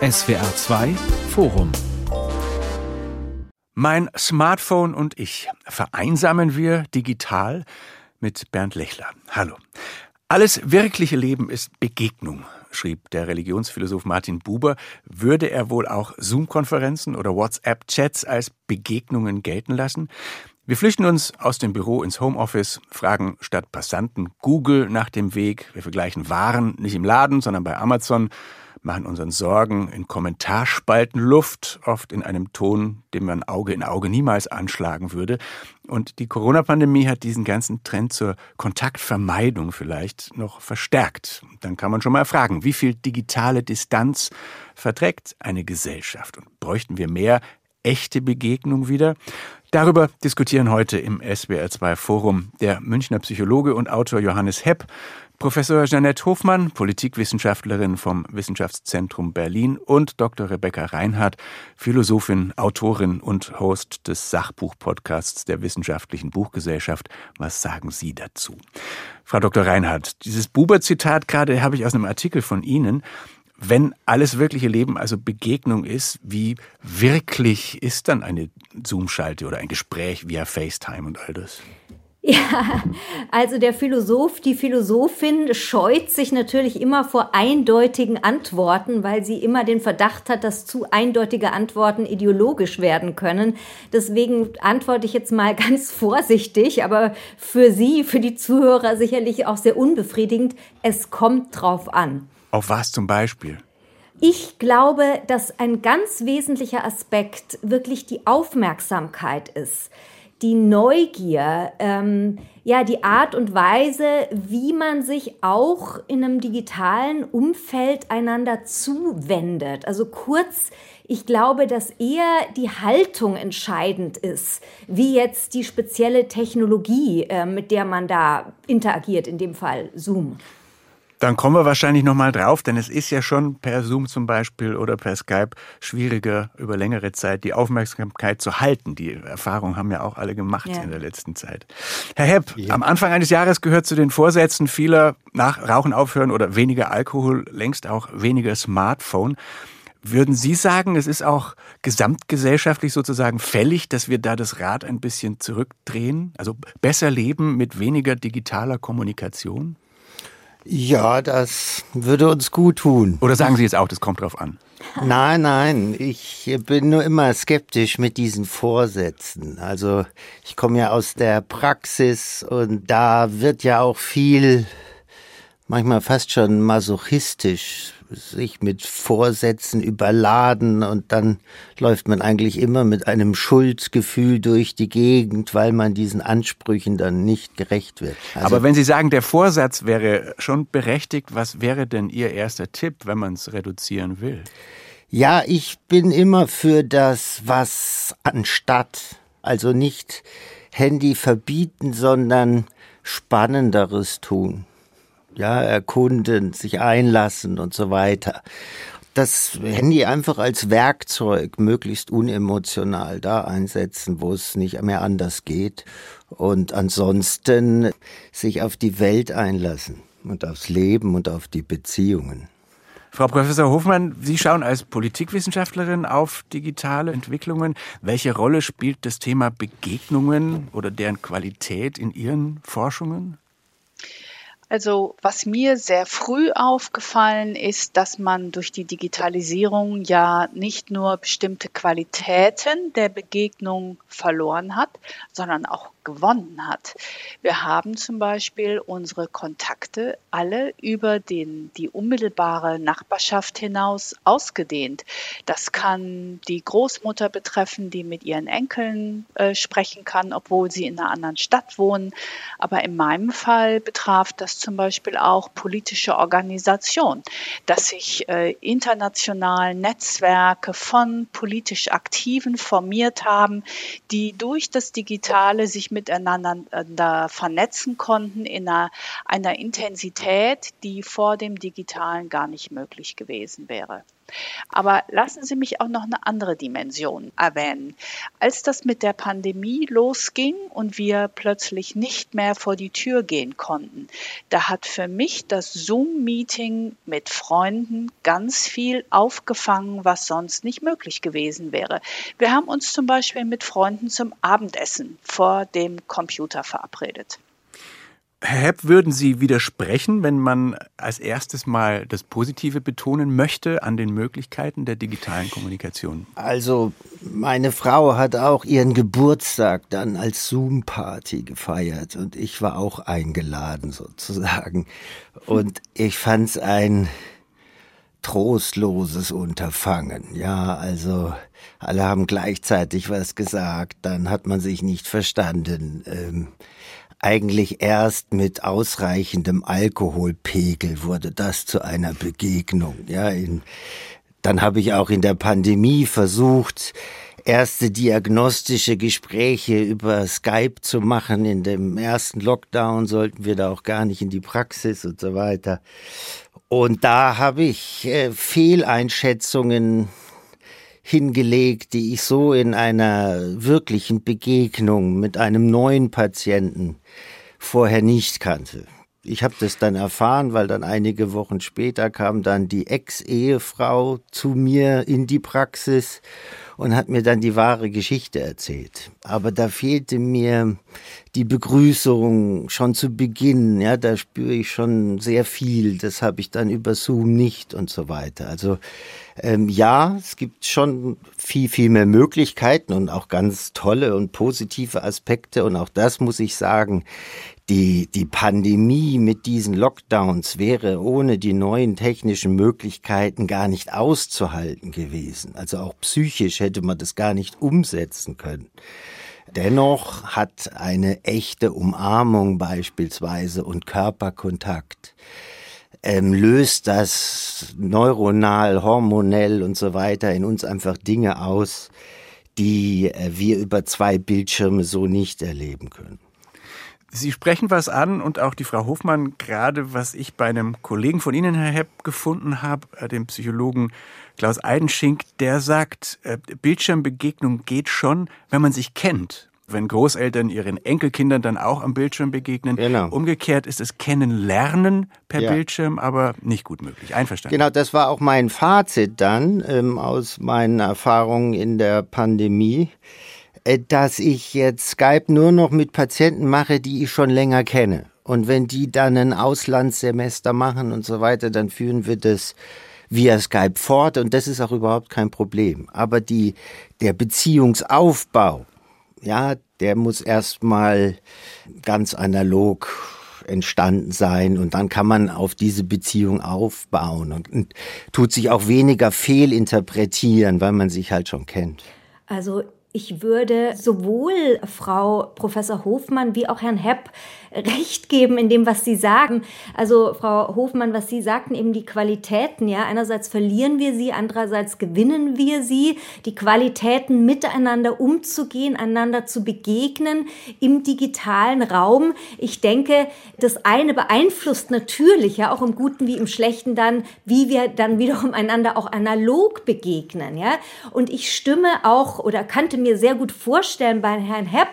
SWR 2 Forum mein Smartphone und ich. Vereinsamen wir digital? Mit Bernd Lechler. Hallo. Alles wirkliche Leben ist Begegnung, schrieb der Religionsphilosoph Martin Buber. Würde er wohl auch Zoom-Konferenzen oder WhatsApp-Chats als Begegnungen gelten lassen? Wir flüchten uns aus dem Büro ins Homeoffice, fragen statt Passanten Google nach dem Weg. Wir vergleichen Waren nicht im Laden, sondern bei Amazon machen unseren Sorgen in Kommentarspalten Luft, oft in einem Ton, den man Auge in Auge niemals anschlagen würde. Und die Corona-Pandemie hat diesen ganzen Trend zur Kontaktvermeidung vielleicht noch verstärkt. Dann kann man schon mal fragen, wie viel digitale Distanz verträgt eine Gesellschaft? Und bräuchten wir mehr echte Begegnung wieder? Darüber diskutieren heute im SWR2 Forum der Münchner Psychologe und Autor Johannes Hepp Professor Jeanette Hofmann, Politikwissenschaftlerin vom Wissenschaftszentrum Berlin und Dr. Rebecca Reinhardt, Philosophin, Autorin und Host des Sachbuch-Podcasts der Wissenschaftlichen Buchgesellschaft. Was sagen Sie dazu? Frau Dr. Reinhardt, dieses Buber-Zitat gerade habe ich aus einem Artikel von Ihnen. Wenn alles wirkliche Leben also Begegnung ist, wie wirklich ist dann eine Zoom-Schalte oder ein Gespräch via FaceTime und all das? Ja, also der Philosoph, die Philosophin scheut sich natürlich immer vor eindeutigen Antworten, weil sie immer den Verdacht hat, dass zu eindeutige Antworten ideologisch werden können. Deswegen antworte ich jetzt mal ganz vorsichtig, aber für Sie, für die Zuhörer sicherlich auch sehr unbefriedigend. Es kommt drauf an. Auf was zum Beispiel? Ich glaube, dass ein ganz wesentlicher Aspekt wirklich die Aufmerksamkeit ist die Neugier, ähm, ja, die Art und Weise, wie man sich auch in einem digitalen Umfeld einander zuwendet. Also kurz, ich glaube, dass eher die Haltung entscheidend ist, wie jetzt die spezielle Technologie, äh, mit der man da interagiert, in dem Fall Zoom. Dann kommen wir wahrscheinlich nochmal drauf, denn es ist ja schon per Zoom zum Beispiel oder per Skype schwieriger, über längere Zeit die Aufmerksamkeit zu halten. Die Erfahrung haben ja auch alle gemacht ja. in der letzten Zeit. Herr Hepp, ja. am Anfang eines Jahres gehört zu den Vorsätzen vieler nach Rauchen aufhören oder weniger Alkohol, längst auch weniger Smartphone. Würden Sie sagen, es ist auch gesamtgesellschaftlich sozusagen fällig, dass wir da das Rad ein bisschen zurückdrehen? Also besser leben mit weniger digitaler Kommunikation? Ja, das würde uns gut tun. Oder sagen Sie jetzt auch, das kommt drauf an? Nein, nein, ich bin nur immer skeptisch mit diesen Vorsätzen. Also ich komme ja aus der Praxis und da wird ja auch viel, manchmal fast schon masochistisch sich mit Vorsätzen überladen und dann läuft man eigentlich immer mit einem Schuldgefühl durch die Gegend, weil man diesen Ansprüchen dann nicht gerecht wird. Also Aber wenn Sie sagen, der Vorsatz wäre schon berechtigt, was wäre denn Ihr erster Tipp, wenn man es reduzieren will? Ja, ich bin immer für das, was anstatt, also nicht Handy verbieten, sondern Spannenderes tun ja, erkunden, sich einlassen und so weiter. Das Handy einfach als Werkzeug möglichst unemotional da einsetzen, wo es nicht mehr anders geht. Und ansonsten sich auf die Welt einlassen und aufs Leben und auf die Beziehungen. Frau Professor Hofmann, Sie schauen als Politikwissenschaftlerin auf digitale Entwicklungen. Welche Rolle spielt das Thema Begegnungen oder deren Qualität in Ihren Forschungen? Also was mir sehr früh aufgefallen ist, dass man durch die Digitalisierung ja nicht nur bestimmte Qualitäten der Begegnung verloren hat, sondern auch gewonnen hat. Wir haben zum Beispiel unsere Kontakte alle über den, die unmittelbare Nachbarschaft hinaus ausgedehnt. Das kann die Großmutter betreffen, die mit ihren Enkeln äh, sprechen kann, obwohl sie in einer anderen Stadt wohnen. Aber in meinem Fall betraf das zum Beispiel auch politische Organisationen, dass sich äh, international Netzwerke von politisch Aktiven formiert haben, die durch das Digitale sich miteinander vernetzen konnten in einer, einer Intensität, die vor dem Digitalen gar nicht möglich gewesen wäre. Aber lassen Sie mich auch noch eine andere Dimension erwähnen. Als das mit der Pandemie losging und wir plötzlich nicht mehr vor die Tür gehen konnten, da hat für mich das Zoom-Meeting mit Freunden ganz viel aufgefangen, was sonst nicht möglich gewesen wäre. Wir haben uns zum Beispiel mit Freunden zum Abendessen vor dem Computer verabredet. Herr Hepp, würden Sie widersprechen, wenn man als erstes mal das Positive betonen möchte an den Möglichkeiten der digitalen Kommunikation? Also, meine Frau hat auch ihren Geburtstag dann als Zoom-Party gefeiert und ich war auch eingeladen sozusagen. Und ich fand es ein trostloses Unterfangen. Ja, also alle haben gleichzeitig was gesagt, dann hat man sich nicht verstanden. Ähm, eigentlich erst mit ausreichendem Alkoholpegel wurde das zu einer Begegnung. Ja, in, dann habe ich auch in der Pandemie versucht, erste diagnostische Gespräche über Skype zu machen. In dem ersten Lockdown sollten wir da auch gar nicht in die Praxis und so weiter. Und da habe ich äh, Fehleinschätzungen hingelegt, die ich so in einer wirklichen Begegnung mit einem neuen Patienten vorher nicht kannte. Ich habe das dann erfahren, weil dann einige Wochen später kam dann die Ex-Ehefrau zu mir in die Praxis und hat mir dann die wahre Geschichte erzählt. Aber da fehlte mir die Begrüßung schon zu Beginn. Ja, da spüre ich schon sehr viel. Das habe ich dann über Zoom nicht und so weiter. Also ähm, ja, es gibt schon viel, viel mehr Möglichkeiten und auch ganz tolle und positive Aspekte. Und auch das muss ich sagen, die, die Pandemie mit diesen Lockdowns wäre ohne die neuen technischen Möglichkeiten gar nicht auszuhalten gewesen. Also auch psychisch hätte man das gar nicht umsetzen können. Dennoch hat eine echte Umarmung beispielsweise und Körperkontakt ähm, löst das neuronal, hormonell und so weiter in uns einfach Dinge aus, die äh, wir über zwei Bildschirme so nicht erleben können. Sie sprechen was an und auch die Frau Hofmann, gerade was ich bei einem Kollegen von Ihnen, Herr Hepp, gefunden habe, äh, dem Psychologen Klaus Eidenschink, der sagt, äh, Bildschirmbegegnung geht schon, wenn man sich kennt. Wenn Großeltern ihren Enkelkindern dann auch am Bildschirm begegnen. Genau. Umgekehrt ist es Kennenlernen per ja. Bildschirm, aber nicht gut möglich. Einverstanden. Genau, das war auch mein Fazit dann ähm, aus meinen Erfahrungen in der Pandemie. Äh, dass ich jetzt Skype nur noch mit Patienten mache, die ich schon länger kenne. Und wenn die dann ein Auslandssemester machen und so weiter, dann führen wir das via Skype fort und das ist auch überhaupt kein Problem. Aber die, der Beziehungsaufbau, ja, der muss erstmal ganz analog entstanden sein und dann kann man auf diese Beziehung aufbauen und, und tut sich auch weniger fehlinterpretieren, weil man sich halt schon kennt. Also ich würde sowohl Frau Professor Hofmann wie auch Herrn Hepp recht geben in dem, was Sie sagen. Also Frau Hofmann, was Sie sagten, eben die Qualitäten, ja, einerseits verlieren wir sie, andererseits gewinnen wir sie, die Qualitäten miteinander umzugehen, einander zu begegnen im digitalen Raum. Ich denke, das eine beeinflusst natürlich, ja, auch im Guten wie im Schlechten dann, wie wir dann wiederum einander auch analog begegnen, ja. Und ich stimme auch oder kannte mir sehr gut vorstellen bei Herrn Hepp,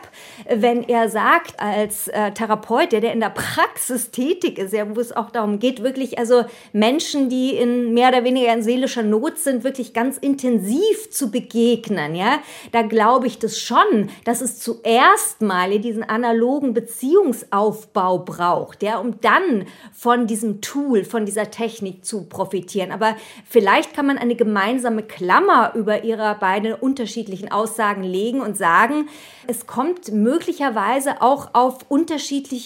wenn er sagt, als äh, Therapeut, der, der in der Praxis tätig ist, ja, wo es auch darum geht, wirklich also Menschen, die in mehr oder weniger in seelischer Not sind, wirklich ganz intensiv zu begegnen, ja, da glaube ich das schon, dass es zuerst mal diesen analogen Beziehungsaufbau braucht, ja, um dann von diesem Tool, von dieser Technik zu profitieren. Aber vielleicht kann man eine gemeinsame Klammer über ihre beiden unterschiedlichen Aussagen legen und sagen, es kommt möglicherweise auch auf unterschiedliche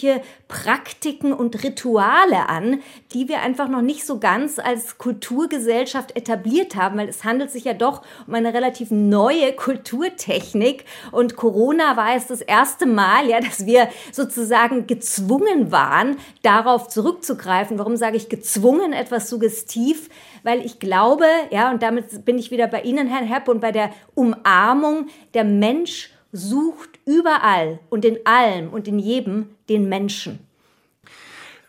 Praktiken und Rituale an, die wir einfach noch nicht so ganz als Kulturgesellschaft etabliert haben, weil es handelt sich ja doch um eine relativ neue Kulturtechnik und Corona war es das erste Mal, ja, dass wir sozusagen gezwungen waren, darauf zurückzugreifen. Warum sage ich gezwungen, etwas suggestiv? Weil ich glaube, ja, und damit bin ich wieder bei Ihnen, Herrn Hepp, und bei der Umarmung, der Mensch sucht überall und in allem und in jedem den Menschen.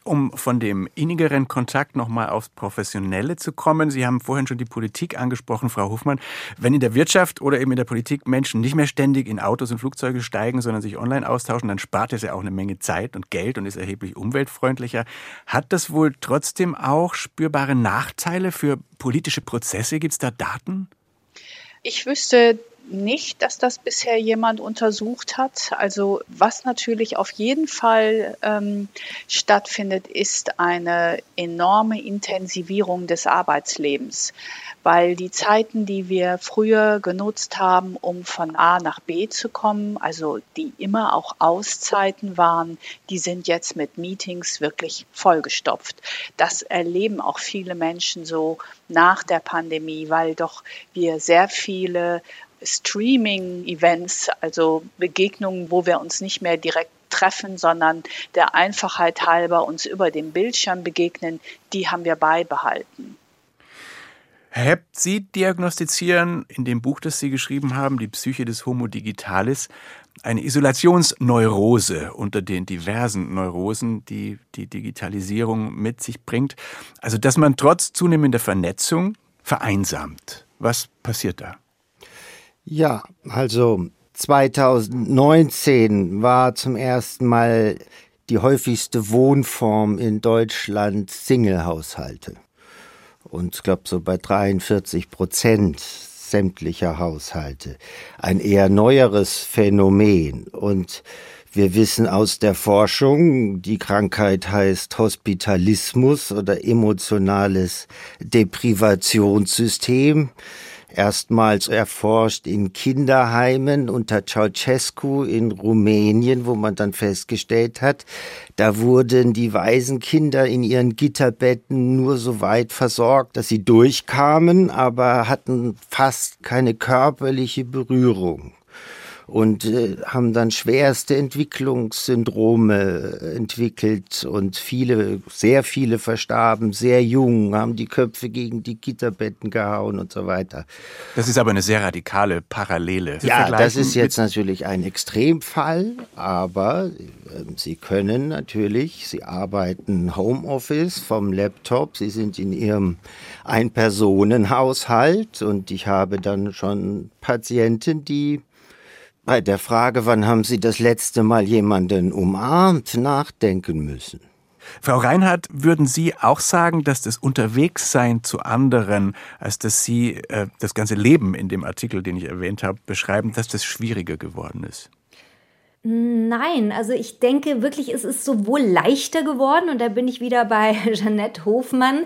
um von dem innigeren Kontakt nochmal aufs Professionelle zu kommen. Sie haben vorhin schon die Politik angesprochen, Frau Hofmann. Wenn in der Wirtschaft oder eben in der Politik Menschen nicht mehr ständig in Autos und Flugzeuge steigen, sondern sich online austauschen, dann spart es ja auch eine Menge Zeit und Geld und ist erheblich umweltfreundlicher. Hat das wohl trotzdem auch spürbare Nachteile für politische Prozesse? Gibt es da Daten? Ich wüsste nicht, dass das bisher jemand untersucht hat. Also was natürlich auf jeden Fall ähm, stattfindet, ist eine enorme Intensivierung des Arbeitslebens, weil die Zeiten, die wir früher genutzt haben, um von A nach B zu kommen, also die immer auch Auszeiten waren, die sind jetzt mit Meetings wirklich vollgestopft. Das erleben auch viele Menschen so nach der Pandemie, weil doch wir sehr viele Streaming-Events, also Begegnungen, wo wir uns nicht mehr direkt treffen, sondern der Einfachheit halber uns über den Bildschirm begegnen, die haben wir beibehalten. Herr Hepp, Sie diagnostizieren in dem Buch, das Sie geschrieben haben, die Psyche des Homo Digitalis, eine Isolationsneurose unter den diversen Neurosen, die die Digitalisierung mit sich bringt. Also, dass man trotz zunehmender Vernetzung vereinsamt. Was passiert da? Ja, also 2019 war zum ersten Mal die häufigste Wohnform in Deutschland Singlehaushalte. Und ich glaube so bei 43 Prozent sämtlicher Haushalte. Ein eher neueres Phänomen. Und wir wissen aus der Forschung, die Krankheit heißt Hospitalismus oder emotionales Deprivationssystem erstmals erforscht in Kinderheimen unter Ceausescu in Rumänien, wo man dann festgestellt hat, da wurden die Waisenkinder in ihren Gitterbetten nur so weit versorgt, dass sie durchkamen, aber hatten fast keine körperliche Berührung und äh, haben dann schwerste Entwicklungssyndrome entwickelt und viele, sehr viele verstarben, sehr jung, haben die Köpfe gegen die Gitterbetten gehauen und so weiter. Das ist aber eine sehr radikale Parallele. Sie ja, das ist jetzt natürlich ein Extremfall, aber äh, Sie können natürlich, Sie arbeiten Homeoffice vom Laptop, Sie sind in Ihrem Ein-Personen-Haushalt und ich habe dann schon Patienten, die bei der Frage, wann haben Sie das letzte Mal jemanden umarmt, nachdenken müssen. Frau Reinhardt, würden Sie auch sagen, dass das Unterwegssein zu anderen, als dass Sie äh, das ganze Leben in dem Artikel, den ich erwähnt habe, beschreiben, dass das schwieriger geworden ist? Nein, also ich denke wirklich, es ist sowohl leichter geworden, und da bin ich wieder bei Jeanette Hofmann,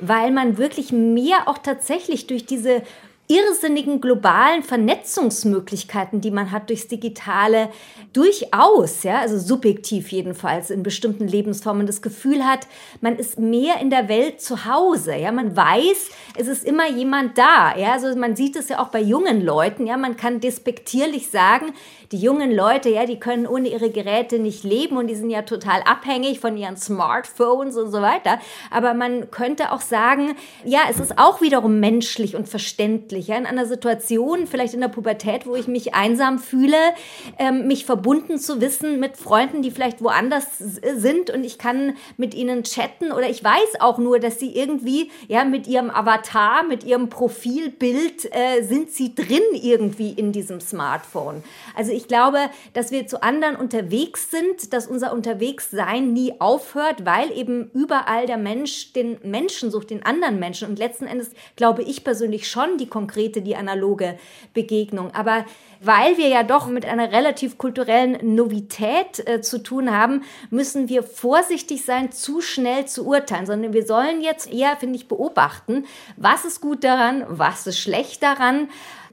weil man wirklich mehr auch tatsächlich durch diese irrsinnigen globalen Vernetzungsmöglichkeiten, die man hat durchs Digitale, durchaus, ja, also subjektiv jedenfalls in bestimmten Lebensformen das Gefühl hat, man ist mehr in der Welt zu Hause, ja, man weiß, es ist immer jemand da, ja, also man sieht es ja auch bei jungen Leuten, ja, man kann despektierlich sagen, die jungen Leute, ja, die können ohne ihre Geräte nicht leben und die sind ja total abhängig von ihren Smartphones und so weiter, aber man könnte auch sagen, ja, es ist auch wiederum menschlich und verständlich ja, in einer Situation, vielleicht in der Pubertät, wo ich mich einsam fühle, ähm, mich verbunden zu wissen mit Freunden, die vielleicht woanders sind und ich kann mit ihnen chatten oder ich weiß auch nur, dass sie irgendwie, ja, mit ihrem Avatar, mit ihrem Profilbild äh, sind sie drin irgendwie in diesem Smartphone. Also ich glaube, dass wir zu anderen unterwegs sind, dass unser Unterwegssein nie aufhört, weil eben überall der Mensch den Menschen sucht, den anderen Menschen und letzten Endes glaube ich persönlich schon die konkrete, die analoge Begegnung. Aber weil wir ja doch mit einer relativ kulturellen Novität äh, zu tun haben, müssen wir vorsichtig sein, zu schnell zu urteilen, sondern wir sollen jetzt eher, finde ich, beobachten, was ist gut daran, was ist schlecht daran,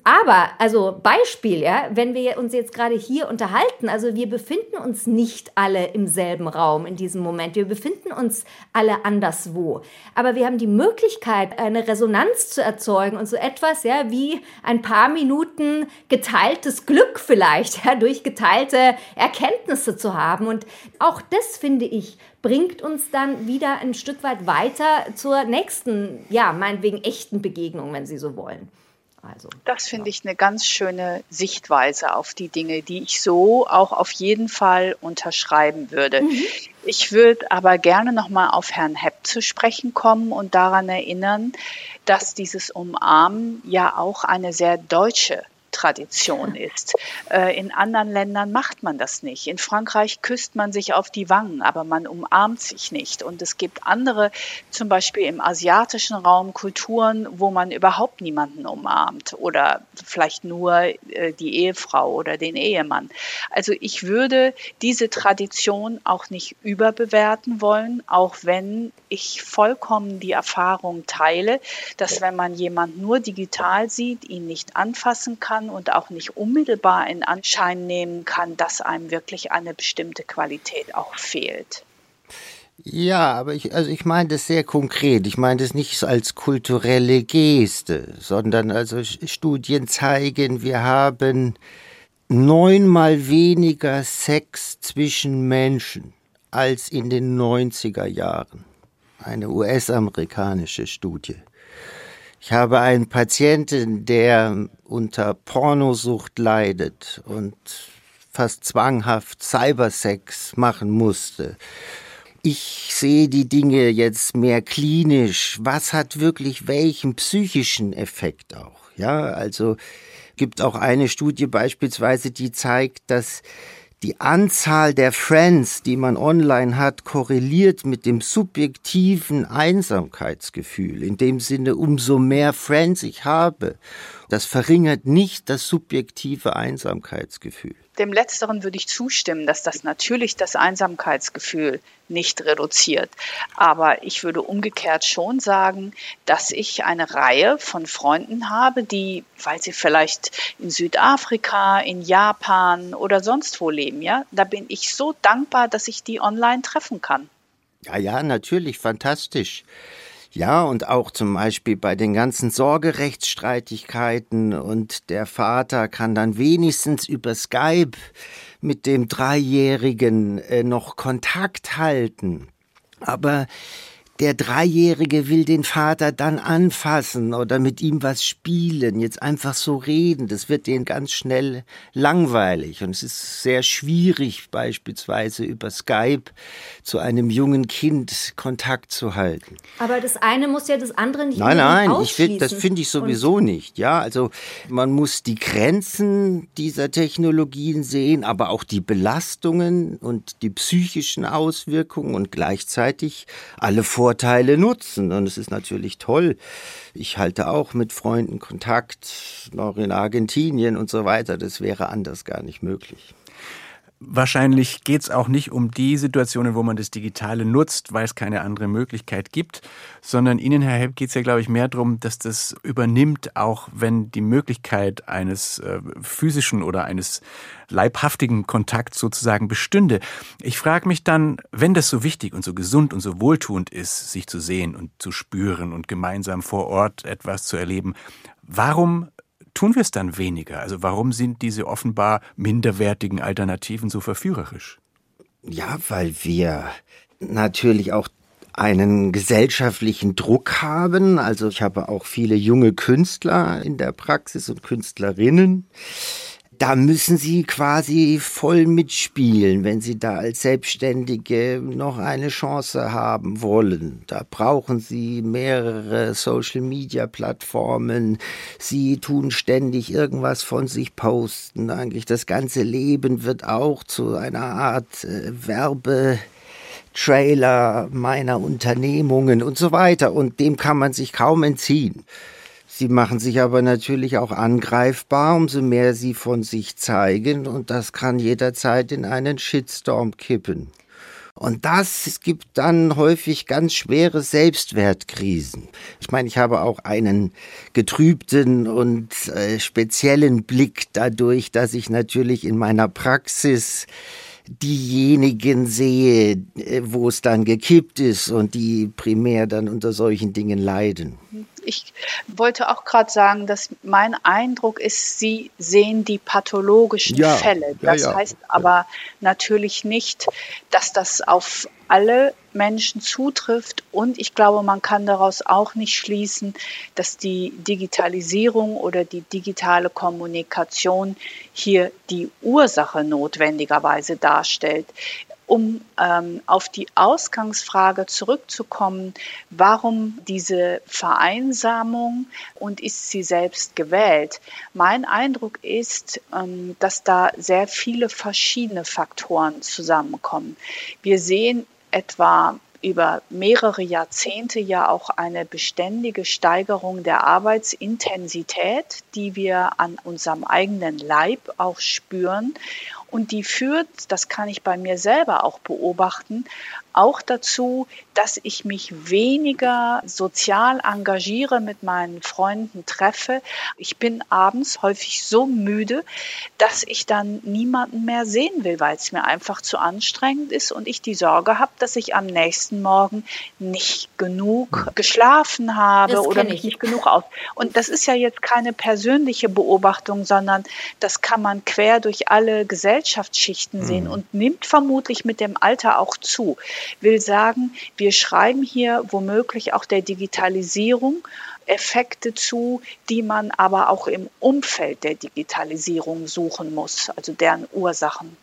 aber, also Beispiel, ja, wenn wir uns jetzt gerade hier unterhalten, also wir befinden uns nicht alle im selben Raum in diesem Moment. Wir befinden uns alle anderswo. Aber wir haben die Möglichkeit, eine Resonanz zu erzeugen und so etwas, ja, wie ein paar Minuten geteiltes Glück vielleicht, ja, durch geteilte Erkenntnisse zu haben. Und auch das finde ich bringt uns dann wieder ein Stück weit weiter zur nächsten, ja, meinetwegen echten Begegnung, wenn Sie so wollen. Also, das finde ja. ich eine ganz schöne Sichtweise auf die Dinge, die ich so auch auf jeden Fall unterschreiben würde. Mhm. Ich würde aber gerne nochmal auf Herrn Hepp zu sprechen kommen und daran erinnern, dass dieses Umarmen ja auch eine sehr deutsche Tradition ist. Äh, in anderen Ländern macht man das nicht. In Frankreich küsst man sich auf die Wangen, aber man umarmt sich nicht. Und es gibt andere, zum Beispiel im asiatischen Raum, Kulturen, wo man überhaupt niemanden umarmt oder vielleicht nur äh, die Ehefrau oder den Ehemann. Also ich würde diese Tradition auch nicht überbewerten wollen, auch wenn ich vollkommen die Erfahrung teile, dass wenn man jemanden nur digital sieht, ihn nicht anfassen kann, kann und auch nicht unmittelbar in Anschein nehmen kann, dass einem wirklich eine bestimmte Qualität auch fehlt. Ja, aber ich, also ich meine das sehr konkret. Ich meine das nicht als kulturelle Geste, sondern also Studien zeigen, wir haben neunmal weniger Sex zwischen Menschen als in den 90er Jahren. Eine US-amerikanische Studie. Ich habe einen Patienten, der unter Pornosucht leidet und fast zwanghaft Cybersex machen musste. Ich sehe die Dinge jetzt mehr klinisch. Was hat wirklich welchen psychischen Effekt auch? Ja, also gibt auch eine Studie beispielsweise, die zeigt, dass die Anzahl der Friends, die man online hat, korreliert mit dem subjektiven Einsamkeitsgefühl. In dem Sinne, umso mehr Friends ich habe, das verringert nicht das subjektive Einsamkeitsgefühl. Dem Letzteren würde ich zustimmen, dass das natürlich das Einsamkeitsgefühl nicht reduziert. Aber ich würde umgekehrt schon sagen, dass ich eine Reihe von Freunden habe, die, weil sie vielleicht in Südafrika, in Japan oder sonst wo leben, ja, da bin ich so dankbar, dass ich die online treffen kann. Ja, ja, natürlich, fantastisch. Ja, und auch zum Beispiel bei den ganzen Sorgerechtsstreitigkeiten und der Vater kann dann wenigstens über Skype mit dem Dreijährigen äh, noch Kontakt halten. Aber der Dreijährige will den Vater dann anfassen oder mit ihm was spielen, jetzt einfach so reden, das wird denen ganz schnell langweilig. Und es ist sehr schwierig, beispielsweise über Skype zu einem jungen Kind Kontakt zu halten. Aber das eine muss ja das andere nicht Nein, nein, ich find, das finde ich sowieso Und nicht. Ja, also man muss die Grenzen dieser Technologien sehen, aber auch die Belastungen und die psychischen Auswirkungen und gleichzeitig alle Vor Vorteile nutzen. Und es ist natürlich toll. Ich halte auch mit Freunden Kontakt, noch in Argentinien und so weiter. Das wäre anders gar nicht möglich. Wahrscheinlich geht es auch nicht um die Situationen, wo man das Digitale nutzt, weil es keine andere Möglichkeit gibt, sondern Ihnen, Herr Hepp, geht es ja, glaube ich, mehr darum, dass das übernimmt, auch wenn die Möglichkeit eines äh, physischen oder eines leibhaftigen Kontakts sozusagen bestünde. Ich frage mich dann, wenn das so wichtig und so gesund und so wohltuend ist, sich zu sehen und zu spüren und gemeinsam vor Ort etwas zu erleben, warum tun wir es dann weniger? Also warum sind diese offenbar minderwertigen Alternativen so verführerisch? Ja, weil wir natürlich auch einen gesellschaftlichen Druck haben. Also ich habe auch viele junge Künstler in der Praxis und Künstlerinnen, da müssen Sie quasi voll mitspielen, wenn Sie da als Selbstständige noch eine Chance haben wollen. Da brauchen Sie mehrere Social-Media-Plattformen. Sie tun ständig irgendwas von sich posten. Eigentlich das ganze Leben wird auch zu einer Art äh, Werbe. Trailer meiner Unternehmungen und so weiter. Und dem kann man sich kaum entziehen. Sie machen sich aber natürlich auch angreifbar, umso mehr sie von sich zeigen und das kann jederzeit in einen Shitstorm kippen. Und das gibt dann häufig ganz schwere Selbstwertkrisen. Ich meine, ich habe auch einen getrübten und äh, speziellen Blick dadurch, dass ich natürlich in meiner Praxis diejenigen sehe, äh, wo es dann gekippt ist und die primär dann unter solchen Dingen leiden. Ich wollte auch gerade sagen, dass mein Eindruck ist, Sie sehen die pathologischen ja, Fälle. Das ja, ja. heißt aber natürlich nicht, dass das auf alle Menschen zutrifft. Und ich glaube, man kann daraus auch nicht schließen, dass die Digitalisierung oder die digitale Kommunikation hier die Ursache notwendigerweise darstellt um ähm, auf die Ausgangsfrage zurückzukommen, warum diese Vereinsamung und ist sie selbst gewählt? Mein Eindruck ist, ähm, dass da sehr viele verschiedene Faktoren zusammenkommen. Wir sehen etwa über mehrere Jahrzehnte ja auch eine beständige Steigerung der Arbeitsintensität, die wir an unserem eigenen Leib auch spüren. Und die führt, das kann ich bei mir selber auch beobachten, auch dazu, dass ich mich weniger sozial engagiere, mit meinen Freunden treffe. Ich bin abends häufig so müde, dass ich dann niemanden mehr sehen will, weil es mir einfach zu anstrengend ist und ich die Sorge habe, dass ich am nächsten Morgen nicht genug geschlafen habe oder mich nicht genug aus. Und das ist ja jetzt keine persönliche Beobachtung, sondern das kann man quer durch alle Gesellschaftsschichten mhm. sehen und nimmt vermutlich mit dem Alter auch zu will sagen, wir schreiben hier womöglich auch der Digitalisierung Effekte zu, die man aber auch im Umfeld der Digitalisierung suchen muss, also deren Ursachen.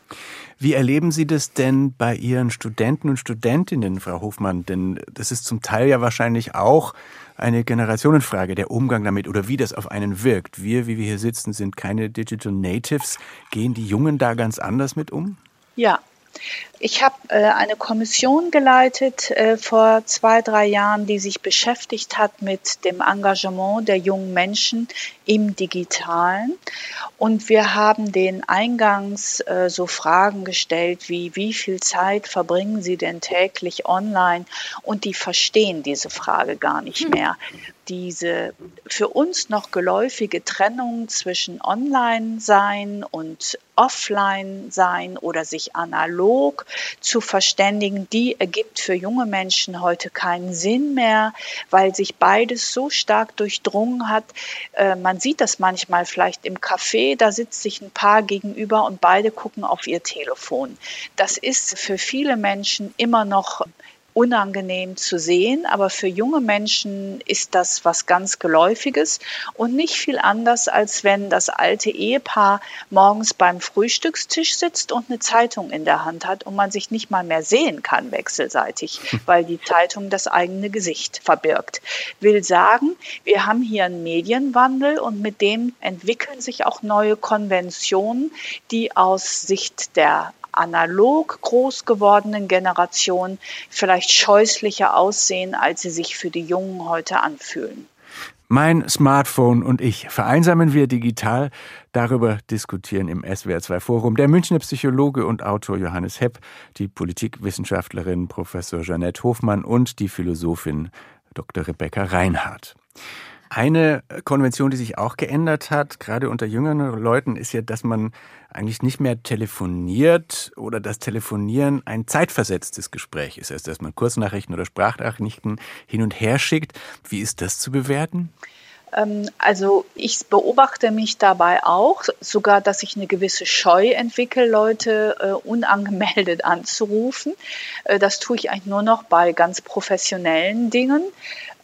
Wie erleben Sie das denn bei Ihren Studenten und Studentinnen, Frau Hofmann? Denn das ist zum Teil ja wahrscheinlich auch eine Generationenfrage, der Umgang damit oder wie das auf einen wirkt. Wir, wie wir hier sitzen, sind keine Digital Natives. Gehen die Jungen da ganz anders mit um? Ja, ich habe äh, eine Kommission geleitet äh, vor zwei, drei Jahren, die sich beschäftigt hat mit dem Engagement der jungen Menschen im Digitalen. Und wir haben den eingangs äh, so Fragen gestellt wie, wie viel Zeit verbringen Sie denn täglich online? Und die verstehen diese Frage gar nicht hm. mehr. Diese für uns noch geläufige Trennung zwischen Online-Sein und Offline-Sein oder sich analog zu verständigen, die ergibt für junge Menschen heute keinen Sinn mehr, weil sich beides so stark durchdrungen hat. Äh, man sieht das manchmal vielleicht im Café, da sitzt sich ein Paar gegenüber und beide gucken auf ihr Telefon. Das ist für viele Menschen immer noch unangenehm zu sehen, aber für junge Menschen ist das was ganz Geläufiges und nicht viel anders, als wenn das alte Ehepaar morgens beim Frühstückstisch sitzt und eine Zeitung in der Hand hat und man sich nicht mal mehr sehen kann wechselseitig, weil die Zeitung das eigene Gesicht verbirgt. Will sagen, wir haben hier einen Medienwandel und mit dem entwickeln sich auch neue Konventionen, die aus Sicht der analog groß gewordenen Generation vielleicht scheußlicher aussehen, als sie sich für die Jungen heute anfühlen. Mein Smartphone und ich vereinsamen wir digital. Darüber diskutieren im SWR2 Forum der Münchner Psychologe und Autor Johannes Hepp, die Politikwissenschaftlerin Professor Jeanette Hofmann und die Philosophin Dr. Rebecca Reinhardt. Eine Konvention, die sich auch geändert hat, gerade unter jüngeren Leuten, ist ja, dass man eigentlich nicht mehr telefoniert oder das Telefonieren ein zeitversetztes Gespräch ist. Also, dass man Kurznachrichten oder Sprachnachrichten hin und her schickt. Wie ist das zu bewerten? Ähm, also ich beobachte mich dabei auch, sogar, dass ich eine gewisse Scheu entwickle, Leute äh, unangemeldet anzurufen. Äh, das tue ich eigentlich nur noch bei ganz professionellen Dingen.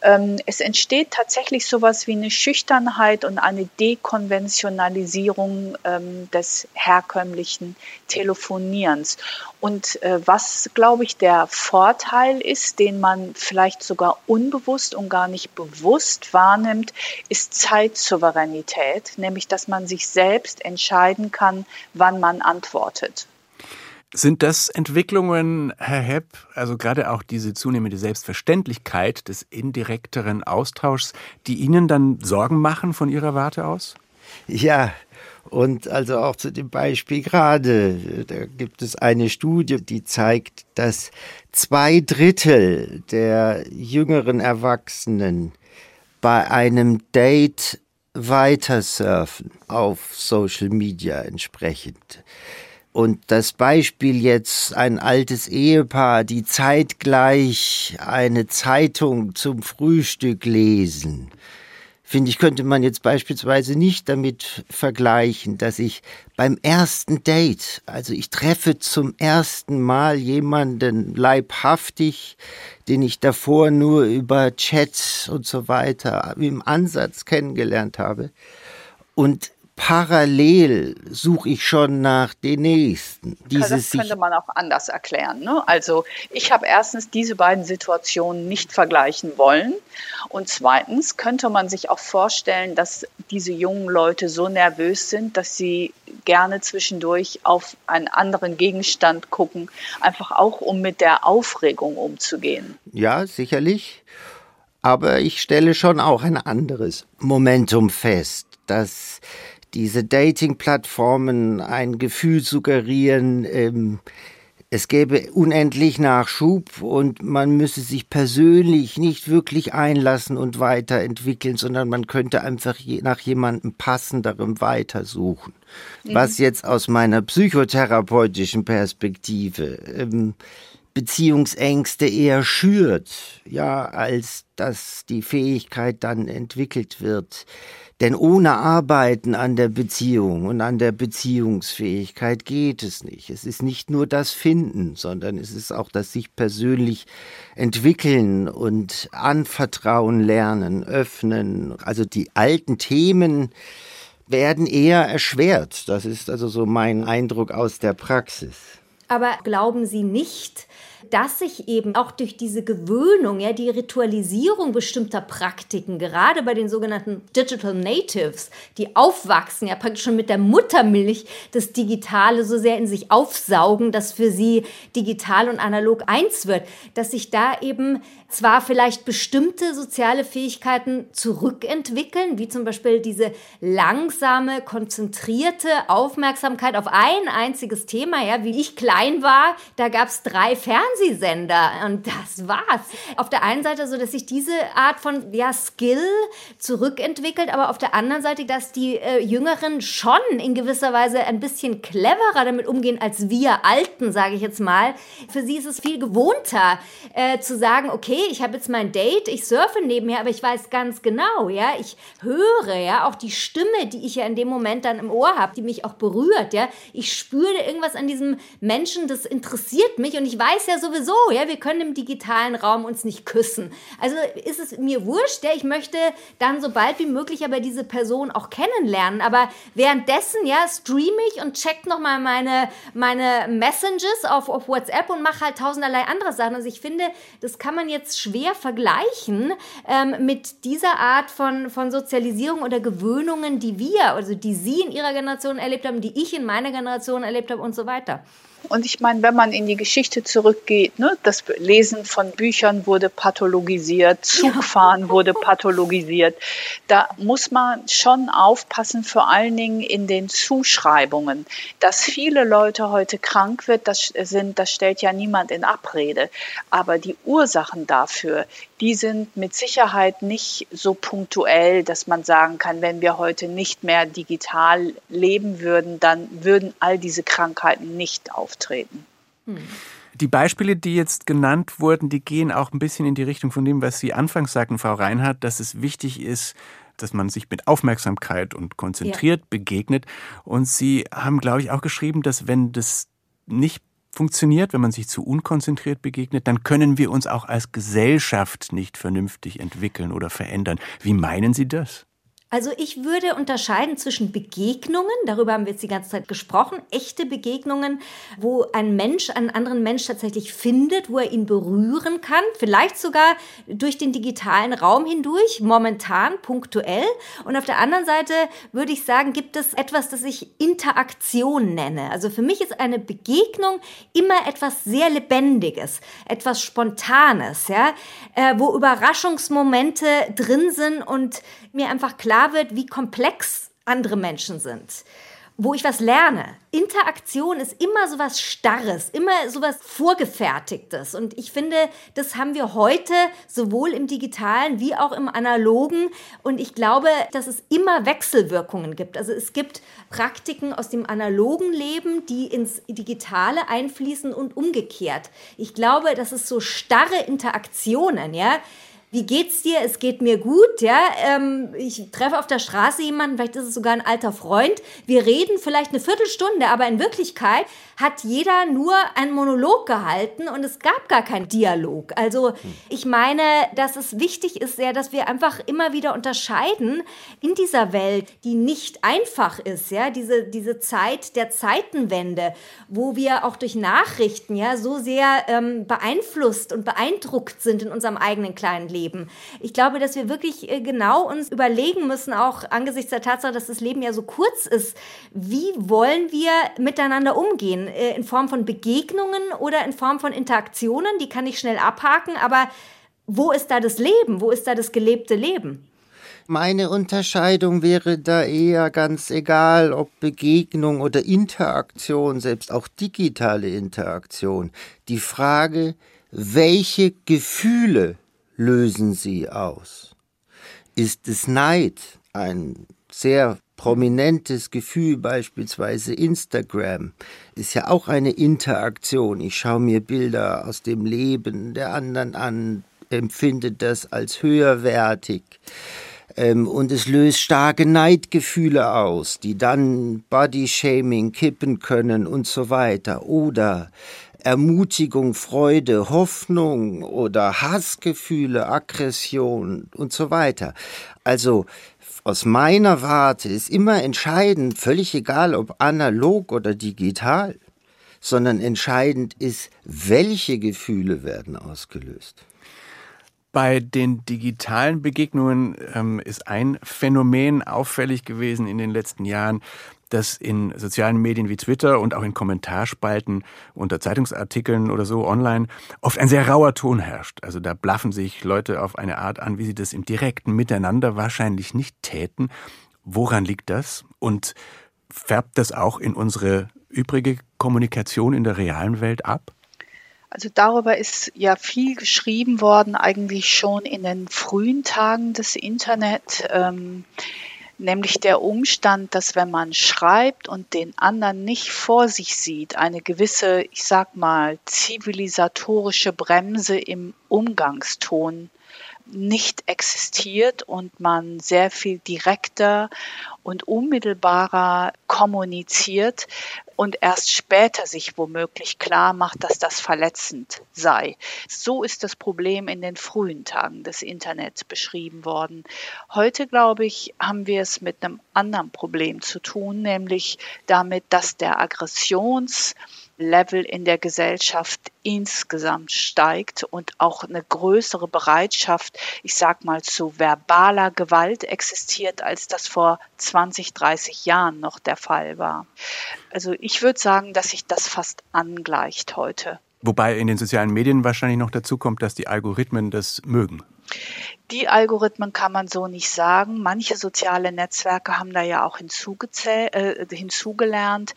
Ähm, es entsteht tatsächlich sowas wie eine Schüchternheit und eine Dekonventionalisierung ähm, des herkömmlichen Telefonierens. Und äh, was, glaube ich, der Vorteil ist, den man vielleicht sogar unbewusst und gar nicht bewusst wahrnimmt, ist Zeitsouveränität, nämlich dass man sich selbst entscheiden kann, wann man antwortet. Sind das Entwicklungen, Herr Hepp, also gerade auch diese zunehmende Selbstverständlichkeit des indirekteren Austauschs, die Ihnen dann Sorgen machen von Ihrer Warte aus? Ja, und also auch zu dem Beispiel gerade, da gibt es eine Studie, die zeigt, dass zwei Drittel der jüngeren Erwachsenen bei einem Date weitersurfen auf Social Media entsprechend. Und das Beispiel jetzt ein altes Ehepaar, die zeitgleich eine Zeitung zum Frühstück lesen, finde ich, könnte man jetzt beispielsweise nicht damit vergleichen, dass ich beim ersten Date, also ich treffe zum ersten Mal jemanden leibhaftig, den ich davor nur über Chats und so weiter im Ansatz kennengelernt habe. Und parallel suche ich schon nach den nächsten. Dieses das könnte man auch anders erklären. Ne? Also ich habe erstens diese beiden Situationen nicht vergleichen wollen und zweitens könnte man sich auch vorstellen, dass diese jungen Leute so nervös sind, dass sie gerne zwischendurch auf einen anderen Gegenstand gucken, einfach auch um mit der Aufregung umzugehen. Ja, sicherlich. Aber ich stelle schon auch ein anderes Momentum fest, dass diese Dating-Plattformen ein Gefühl suggerieren, ähm, es gäbe unendlich Nachschub und man müsse sich persönlich nicht wirklich einlassen und weiterentwickeln, sondern man könnte einfach je, nach jemandem passenderem weitersuchen. Mhm. Was jetzt aus meiner psychotherapeutischen Perspektive ähm, Beziehungsängste eher schürt, ja, als dass die Fähigkeit dann entwickelt wird, denn ohne Arbeiten an der Beziehung und an der Beziehungsfähigkeit geht es nicht. Es ist nicht nur das Finden, sondern es ist auch das sich persönlich entwickeln und anvertrauen lernen, öffnen. Also die alten Themen werden eher erschwert. Das ist also so mein Eindruck aus der Praxis. Aber glauben Sie nicht, dass sich eben auch durch diese Gewöhnung, ja, die Ritualisierung bestimmter Praktiken, gerade bei den sogenannten Digital Natives, die aufwachsen, ja praktisch schon mit der Muttermilch das Digitale so sehr in sich aufsaugen, dass für sie digital und analog eins wird, dass sich da eben zwar vielleicht bestimmte soziale Fähigkeiten zurückentwickeln, wie zum Beispiel diese langsame, konzentrierte Aufmerksamkeit auf ein einziges Thema, ja, wie ich klein war, da gab es drei Fernsehsender und das war's. Auf der einen Seite so, dass sich diese Art von ja, Skill zurückentwickelt, aber auf der anderen Seite, dass die äh, Jüngeren schon in gewisser Weise ein bisschen cleverer damit umgehen als wir Alten, sage ich jetzt mal. Für sie ist es viel gewohnter äh, zu sagen, okay, okay, ich habe jetzt mein Date, ich surfe nebenher, aber ich weiß ganz genau, ja, ich höre ja auch die Stimme, die ich ja in dem Moment dann im Ohr habe, die mich auch berührt, ja. Ich spüre irgendwas an diesem Menschen, das interessiert mich und ich weiß ja sowieso, ja, wir können im digitalen Raum uns nicht küssen. Also ist es mir wurscht, ja, ich möchte dann so bald wie möglich aber diese Person auch kennenlernen, aber währenddessen, ja, streame ich und check nochmal meine, meine Messages auf, auf WhatsApp und mache halt tausenderlei andere Sachen. Also ich finde, das kann man jetzt jetzt schwer vergleichen ähm, mit dieser Art von, von Sozialisierung oder Gewöhnungen, die wir, also die Sie in Ihrer Generation erlebt haben, die ich in meiner Generation erlebt habe und so weiter. Und ich meine, wenn man in die Geschichte zurückgeht, ne, das Lesen von Büchern wurde pathologisiert, Zugfahren ja. wurde pathologisiert. Da muss man schon aufpassen, vor allen Dingen in den Zuschreibungen. Dass viele Leute heute krank wird, das sind, das stellt ja niemand in Abrede. Aber die Ursachen dafür, die sind mit Sicherheit nicht so punktuell, dass man sagen kann, wenn wir heute nicht mehr digital leben würden, dann würden all diese Krankheiten nicht auftreten. Die Beispiele, die jetzt genannt wurden, die gehen auch ein bisschen in die Richtung von dem, was Sie anfangs sagten, Frau Reinhardt, dass es wichtig ist, dass man sich mit Aufmerksamkeit und konzentriert ja. begegnet. Und Sie haben, glaube ich, auch geschrieben, dass wenn das nicht funktioniert, wenn man sich zu unkonzentriert begegnet, dann können wir uns auch als Gesellschaft nicht vernünftig entwickeln oder verändern. Wie meinen Sie das? Also ich würde unterscheiden zwischen Begegnungen, darüber haben wir jetzt die ganze Zeit gesprochen, echte Begegnungen, wo ein Mensch einen anderen Mensch tatsächlich findet, wo er ihn berühren kann, vielleicht sogar durch den digitalen Raum hindurch, momentan, punktuell. Und auf der anderen Seite würde ich sagen, gibt es etwas, das ich Interaktion nenne. Also für mich ist eine Begegnung immer etwas sehr Lebendiges, etwas Spontanes, ja, äh, wo Überraschungsmomente drin sind und mir einfach klar wird, wie komplex andere Menschen sind wo ich was lerne. Interaktion ist immer so was Starres, immer so was Vorgefertigtes. Und ich finde, das haben wir heute sowohl im digitalen wie auch im analogen. Und ich glaube, dass es immer Wechselwirkungen gibt. Also es gibt Praktiken aus dem analogen Leben, die ins digitale einfließen und umgekehrt. Ich glaube, dass es so starre Interaktionen, ja, wie geht's dir? Es geht mir gut, ja. Ähm, ich treffe auf der Straße jemanden, vielleicht ist es sogar ein alter Freund. Wir reden vielleicht eine Viertelstunde, aber in Wirklichkeit hat jeder nur einen Monolog gehalten und es gab gar keinen Dialog. Also ich meine, dass es wichtig ist sehr, dass wir einfach immer wieder unterscheiden in dieser Welt, die nicht einfach ist, ja, diese, diese Zeit der Zeitenwende, wo wir auch durch Nachrichten ja so sehr ähm, beeinflusst und beeindruckt sind in unserem eigenen kleinen Leben leben. Ich glaube, dass wir wirklich äh, genau uns überlegen müssen, auch angesichts der Tatsache, dass das Leben ja so kurz ist, wie wollen wir miteinander umgehen? Äh, in Form von Begegnungen oder in Form von Interaktionen? Die kann ich schnell abhaken, aber wo ist da das Leben? Wo ist da das gelebte Leben? Meine Unterscheidung wäre da eher ganz egal, ob Begegnung oder Interaktion, selbst auch digitale Interaktion. Die Frage, welche Gefühle lösen sie aus? Ist es Neid, ein sehr prominentes Gefühl, beispielsweise Instagram, ist ja auch eine Interaktion. Ich schaue mir Bilder aus dem Leben der anderen an, empfinde das als höherwertig. Ähm, und es löst starke Neidgefühle aus, die dann Body-Shaming kippen können und so weiter. Oder Ermutigung, Freude, Hoffnung oder Hassgefühle, Aggression und so weiter. Also aus meiner Warte ist immer entscheidend, völlig egal ob analog oder digital, sondern entscheidend ist, welche Gefühle werden ausgelöst. Bei den digitalen Begegnungen ähm, ist ein Phänomen auffällig gewesen in den letzten Jahren, dass in sozialen Medien wie Twitter und auch in Kommentarspalten unter Zeitungsartikeln oder so online oft ein sehr rauer Ton herrscht. Also da blaffen sich Leute auf eine Art an, wie sie das im direkten Miteinander wahrscheinlich nicht täten. Woran liegt das? Und färbt das auch in unsere übrige Kommunikation in der realen Welt ab? Also darüber ist ja viel geschrieben worden, eigentlich schon in den frühen Tagen des Internet. Ähm, nämlich der Umstand, dass wenn man schreibt und den anderen nicht vor sich sieht, eine gewisse, ich sag mal, zivilisatorische Bremse im Umgangston nicht existiert und man sehr viel direkter und unmittelbarer kommuniziert, und erst später sich womöglich klar macht, dass das verletzend sei. So ist das Problem in den frühen Tagen des Internets beschrieben worden. Heute, glaube ich, haben wir es mit einem anderen Problem zu tun, nämlich damit, dass der Aggressions- Level in der Gesellschaft insgesamt steigt und auch eine größere Bereitschaft, ich sag mal, zu verbaler Gewalt existiert, als das vor 20, 30 Jahren noch der Fall war. Also ich würde sagen, dass sich das fast angleicht heute. Wobei in den sozialen Medien wahrscheinlich noch dazu kommt, dass die Algorithmen das mögen. Die Algorithmen kann man so nicht sagen. Manche soziale Netzwerke haben da ja auch äh, hinzugelernt.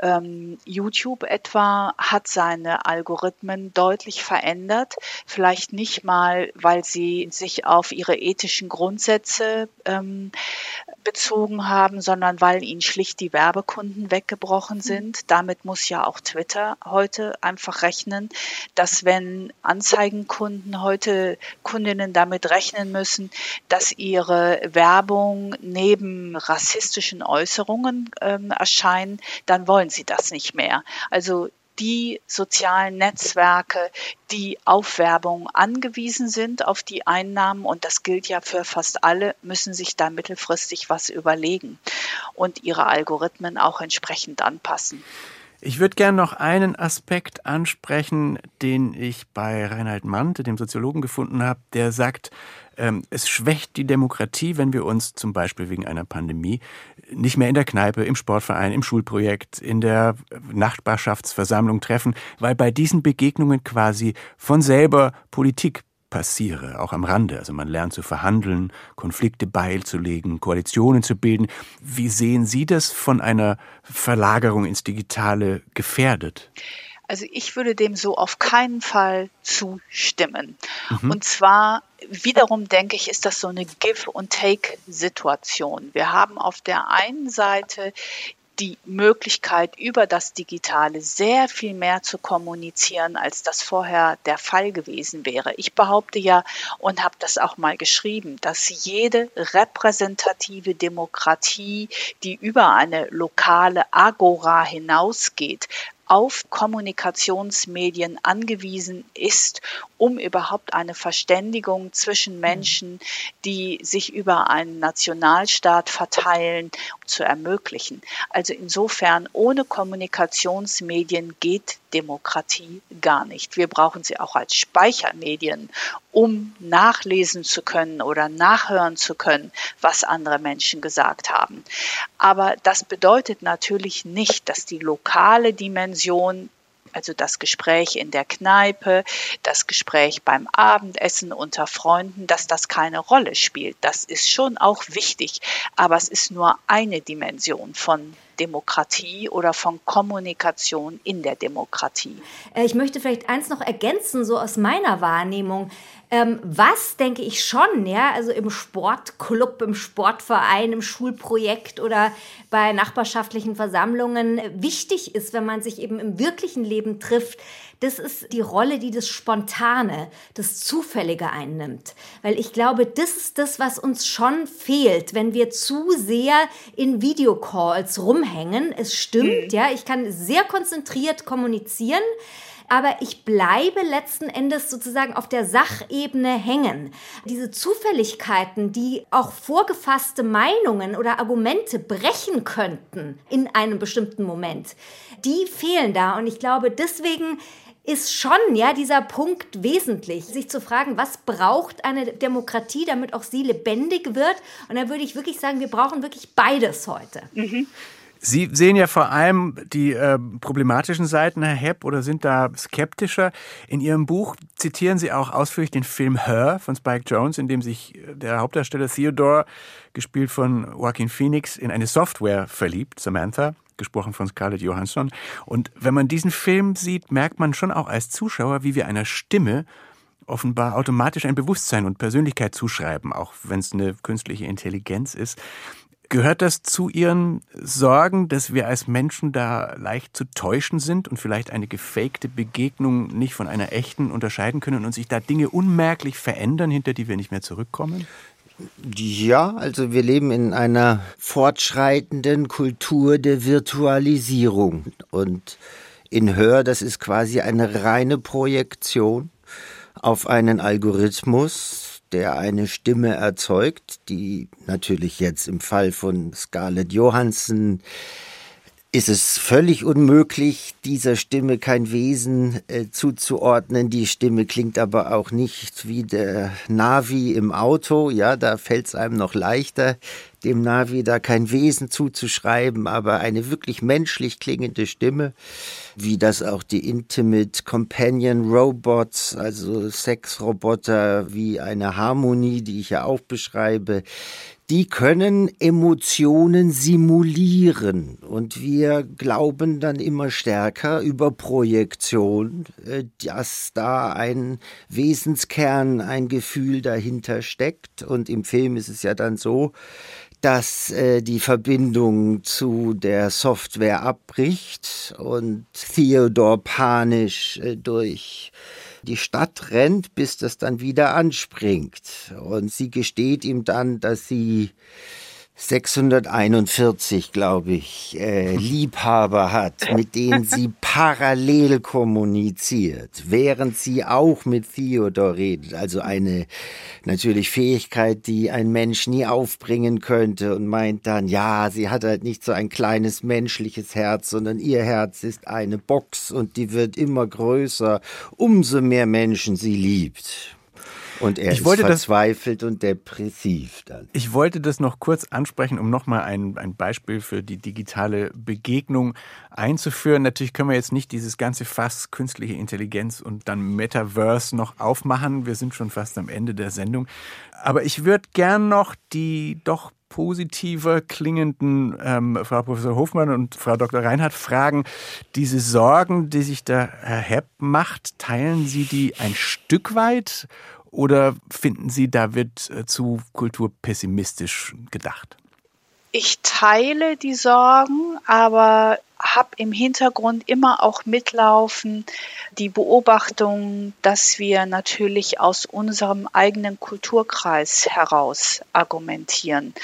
Ähm, YouTube etwa hat seine Algorithmen deutlich verändert. Vielleicht nicht mal, weil sie sich auf ihre ethischen Grundsätze ähm, bezogen haben, sondern weil ihnen schlicht die Werbekunden weggebrochen mhm. sind. Damit muss ja auch Twitter heute einfach rechnen, dass wenn Anzeigenkunden heute Kundinnen damit rechnen müssen, dass ihre Werbung neben rassistischen Äußerungen ähm, erscheinen, dann wollen sie das nicht mehr. Also die sozialen Netzwerke, die auf Werbung angewiesen sind, auf die Einnahmen, und das gilt ja für fast alle, müssen sich da mittelfristig was überlegen und ihre Algorithmen auch entsprechend anpassen. Ich würde gerne noch einen Aspekt ansprechen, den ich bei Reinhard Mante, dem Soziologen, gefunden habe, der sagt, ähm, es schwächt die Demokratie, wenn wir uns zum Beispiel wegen einer Pandemie nicht mehr in der Kneipe, im Sportverein, im Schulprojekt, in der Nachbarschaftsversammlung treffen, weil bei diesen Begegnungen quasi von selber Politik passiere, auch am Rande. Also man lernt zu verhandeln, Konflikte beizulegen, Koalitionen zu bilden. Wie sehen Sie das von einer Verlagerung ins Digitale gefährdet? Also ich würde dem so auf keinen Fall zustimmen. Mhm. Und zwar wiederum denke ich, ist das so eine Give- und Take-Situation. Wir haben auf der einen Seite die Möglichkeit, über das Digitale sehr viel mehr zu kommunizieren, als das vorher der Fall gewesen wäre. Ich behaupte ja und habe das auch mal geschrieben, dass jede repräsentative Demokratie, die über eine lokale Agora hinausgeht, auf Kommunikationsmedien angewiesen ist, um überhaupt eine Verständigung zwischen Menschen, die sich über einen Nationalstaat verteilen, zu ermöglichen. Also insofern, ohne Kommunikationsmedien geht Demokratie gar nicht. Wir brauchen sie auch als Speichermedien, um nachlesen zu können oder nachhören zu können, was andere Menschen gesagt haben. Aber das bedeutet natürlich nicht, dass die lokale Dimension also das Gespräch in der Kneipe, das Gespräch beim Abendessen unter Freunden, dass das keine Rolle spielt. Das ist schon auch wichtig, aber es ist nur eine Dimension von Demokratie oder von Kommunikation in der Demokratie. Äh, ich möchte vielleicht eins noch ergänzen, so aus meiner Wahrnehmung. Ähm, was denke ich schon, ja, also im Sportclub, im Sportverein, im Schulprojekt oder bei nachbarschaftlichen Versammlungen wichtig ist, wenn man sich eben im wirklichen Leben trifft, das ist die Rolle, die das Spontane, das Zufällige einnimmt. Weil ich glaube, das ist das, was uns schon fehlt, wenn wir zu sehr in Videocalls rumhängen. Es stimmt, mhm. ja, ich kann sehr konzentriert kommunizieren aber ich bleibe letzten Endes sozusagen auf der Sachebene hängen. Diese Zufälligkeiten, die auch vorgefasste Meinungen oder Argumente brechen könnten in einem bestimmten Moment, die fehlen da. Und ich glaube, deswegen ist schon ja dieser Punkt wesentlich, sich zu fragen, was braucht eine Demokratie, damit auch sie lebendig wird. Und da würde ich wirklich sagen, wir brauchen wirklich beides heute. Mhm. Sie sehen ja vor allem die äh, problematischen Seiten, Herr Hepp, oder sind da skeptischer. In Ihrem Buch zitieren Sie auch ausführlich den Film Her von Spike Jones, in dem sich äh, der Hauptdarsteller Theodore, gespielt von Joaquin Phoenix, in eine Software verliebt, Samantha gesprochen von Scarlett Johansson. Und wenn man diesen Film sieht, merkt man schon auch als Zuschauer, wie wir einer Stimme offenbar automatisch ein Bewusstsein und Persönlichkeit zuschreiben, auch wenn es eine künstliche Intelligenz ist. Gehört das zu Ihren Sorgen, dass wir als Menschen da leicht zu täuschen sind und vielleicht eine gefakte Begegnung nicht von einer echten unterscheiden können und sich da Dinge unmerklich verändern, hinter die wir nicht mehr zurückkommen? Ja, also wir leben in einer fortschreitenden Kultur der Virtualisierung. Und in Hör, das ist quasi eine reine Projektion auf einen Algorithmus, der eine Stimme erzeugt, die natürlich jetzt im Fall von Scarlett Johansson ist es völlig unmöglich, dieser Stimme kein Wesen äh, zuzuordnen. Die Stimme klingt aber auch nicht wie der Navi im Auto. Ja, da fällt es einem noch leichter, dem Navi da kein Wesen zuzuschreiben, aber eine wirklich menschlich klingende Stimme, wie das auch die Intimate Companion Robots, also Sexroboter, wie eine Harmonie, die ich ja auch beschreibe, die können Emotionen simulieren. Und wir glauben dann immer stärker über Projektion, äh, dass da ein Wesenskern, ein Gefühl dahinter steckt. Und im Film ist es ja dann so, dass äh, die Verbindung zu der Software abbricht und Theodor panisch äh, durch die Stadt rennt, bis das dann wieder anspringt. Und sie gesteht ihm dann, dass sie 641, glaube ich, äh, Liebhaber hat, mit denen sie parallel kommuniziert, während sie auch mit Theodor redet. Also eine natürlich Fähigkeit, die ein Mensch nie aufbringen könnte und meint dann, ja, sie hat halt nicht so ein kleines menschliches Herz, sondern ihr Herz ist eine Box und die wird immer größer, umso mehr Menschen sie liebt. Und er ich ist verzweifelt das, und depressiv dann. Ich wollte das noch kurz ansprechen, um nochmal ein, ein Beispiel für die digitale Begegnung einzuführen. Natürlich können wir jetzt nicht dieses ganze Fass künstliche Intelligenz und dann Metaverse noch aufmachen. Wir sind schon fast am Ende der Sendung. Aber ich würde gern noch die doch positiver klingenden ähm, Frau Professor Hofmann und Frau Dr. Reinhardt fragen, diese Sorgen, die sich der Herr Hepp macht, teilen Sie die ein Stück weit oder finden Sie, da wird äh, zu kulturpessimistisch gedacht? Ich teile die Sorgen, aber habe im Hintergrund immer auch mitlaufen die Beobachtung, dass wir natürlich aus unserem eigenen Kulturkreis heraus argumentieren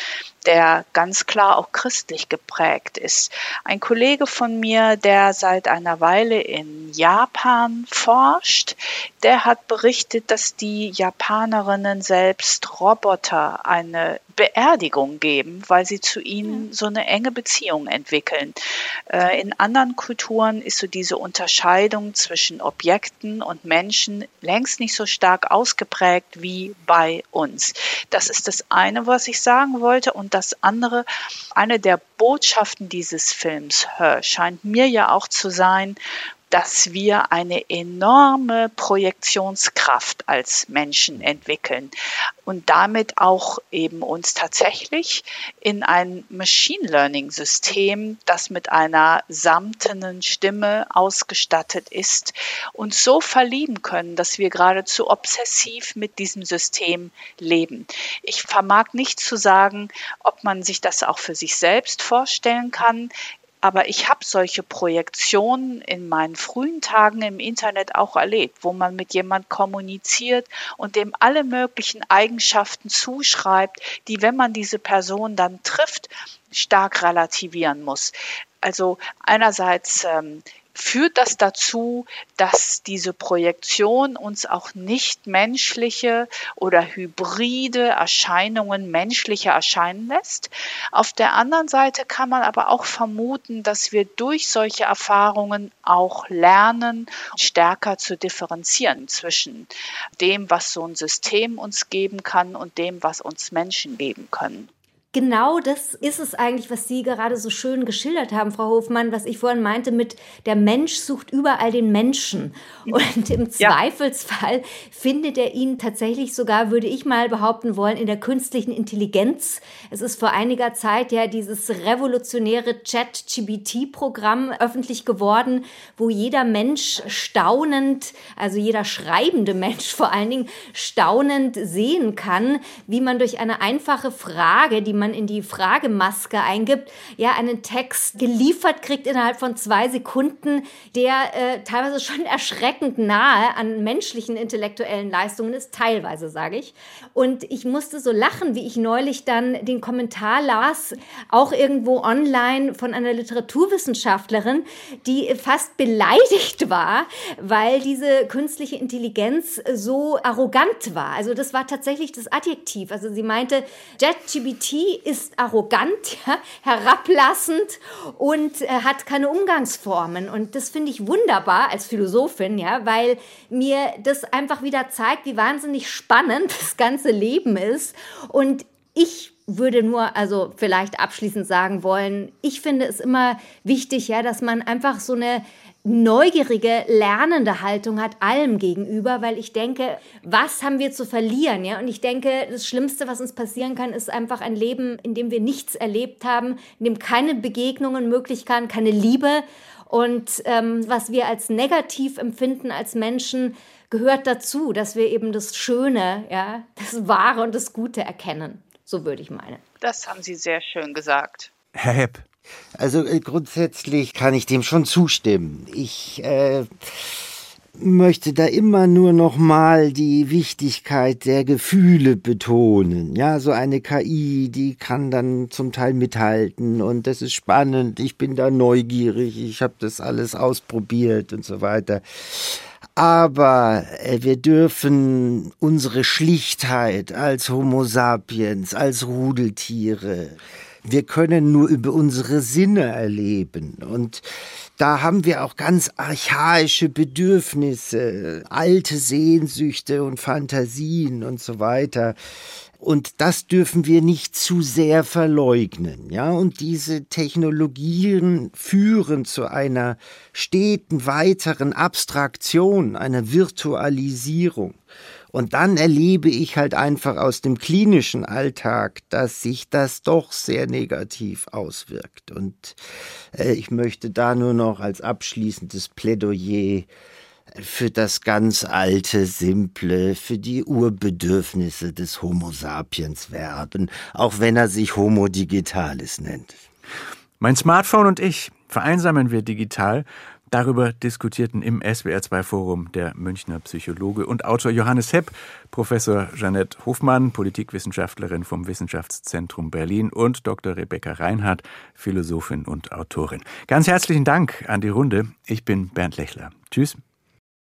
der ganz klar auch christlich geprägt ist. Ein Kollege von mir, der seit einer Weile in Japan forscht, der hat berichtet, dass die Japanerinnen selbst Roboter eine Beerdigung geben, weil sie zu ihnen so eine enge Beziehung entwickeln. Äh, in anderen Kulturen ist so diese Unterscheidung zwischen Objekten und Menschen längst nicht so stark ausgeprägt wie bei uns. Das ist das eine, was ich sagen wollte. Und das andere, eine der Botschaften dieses Films scheint mir ja auch zu sein, dass wir eine enorme Projektionskraft als Menschen entwickeln und damit auch eben uns tatsächlich in ein Machine Learning System, das mit einer samtenen Stimme ausgestattet ist, uns so verlieben können, dass wir geradezu obsessiv mit diesem System leben. Ich vermag nicht zu sagen, ob man sich das auch für sich selbst vorstellen kann. Aber ich habe solche Projektionen in meinen frühen Tagen im Internet auch erlebt, wo man mit jemand kommuniziert und dem alle möglichen Eigenschaften zuschreibt, die, wenn man diese Person dann trifft, stark relativieren muss. Also einerseits ähm, führt das dazu, dass diese Projektion uns auch nicht menschliche oder hybride Erscheinungen menschlicher erscheinen lässt. Auf der anderen Seite kann man aber auch vermuten, dass wir durch solche Erfahrungen auch lernen, stärker zu differenzieren zwischen dem, was so ein System uns geben kann und dem, was uns Menschen geben können. Genau das ist es eigentlich, was Sie gerade so schön geschildert haben, Frau Hofmann, was ich vorhin meinte mit der Mensch sucht überall den Menschen. Und im Zweifelsfall ja. findet er ihn tatsächlich sogar, würde ich mal behaupten wollen, in der künstlichen Intelligenz. Es ist vor einiger Zeit ja dieses revolutionäre Chat-GBT-Programm öffentlich geworden, wo jeder Mensch staunend, also jeder schreibende Mensch vor allen Dingen staunend sehen kann, wie man durch eine einfache Frage, die man in die Fragemaske eingibt, ja einen Text geliefert kriegt innerhalb von zwei Sekunden, der äh, teilweise schon erschreckend nahe an menschlichen intellektuellen Leistungen ist, teilweise sage ich. Und ich musste so lachen, wie ich neulich dann den Kommentar las, auch irgendwo online von einer Literaturwissenschaftlerin, die fast beleidigt war, weil diese künstliche Intelligenz so arrogant war. Also das war tatsächlich das Adjektiv. Also sie meinte, Ist arrogant, ja, herablassend und äh, hat keine Umgangsformen. Und das finde ich wunderbar als Philosophin, ja, weil mir das einfach wieder zeigt, wie wahnsinnig spannend das ganze Leben ist. Und ich würde nur, also vielleicht abschließend sagen wollen, ich finde es immer wichtig, ja, dass man einfach so eine neugierige, lernende Haltung hat allem gegenüber, weil ich denke, was haben wir zu verlieren? Ja? Und ich denke, das Schlimmste, was uns passieren kann, ist einfach ein Leben, in dem wir nichts erlebt haben, in dem keine Begegnungen möglich waren, keine Liebe. Und ähm, was wir als negativ empfinden als Menschen, gehört dazu, dass wir eben das Schöne, ja, das Wahre und das Gute erkennen. So würde ich meinen. Das haben Sie sehr schön gesagt. Herr Hepp, also äh, grundsätzlich kann ich dem schon zustimmen. Ich äh, möchte da immer nur noch mal die Wichtigkeit der Gefühle betonen. Ja, so eine KI, die kann dann zum Teil mithalten und das ist spannend. Ich bin da neugierig. Ich habe das alles ausprobiert und so weiter. Aber äh, wir dürfen unsere Schlichtheit als Homo sapiens, als Rudeltiere, wir können nur über unsere Sinne erleben. Und da haben wir auch ganz archaische Bedürfnisse, alte Sehnsüchte und Fantasien und so weiter. Und das dürfen wir nicht zu sehr verleugnen, ja. Und diese Technologien führen zu einer steten weiteren Abstraktion, einer Virtualisierung. Und dann erlebe ich halt einfach aus dem klinischen Alltag, dass sich das doch sehr negativ auswirkt. Und äh, ich möchte da nur noch als abschließendes Plädoyer für das ganz alte, simple, für die Urbedürfnisse des Homo sapiens werben, auch wenn er sich Homo digitalis nennt. Mein Smartphone und ich vereinsamen wir digital. Darüber diskutierten im SWR2-Forum der Münchner Psychologe und Autor Johannes Hepp, Professor Jeanette Hofmann, Politikwissenschaftlerin vom Wissenschaftszentrum Berlin und Dr. Rebecca Reinhardt, Philosophin und Autorin. Ganz herzlichen Dank an die Runde. Ich bin Bernd Lechler. Tschüss.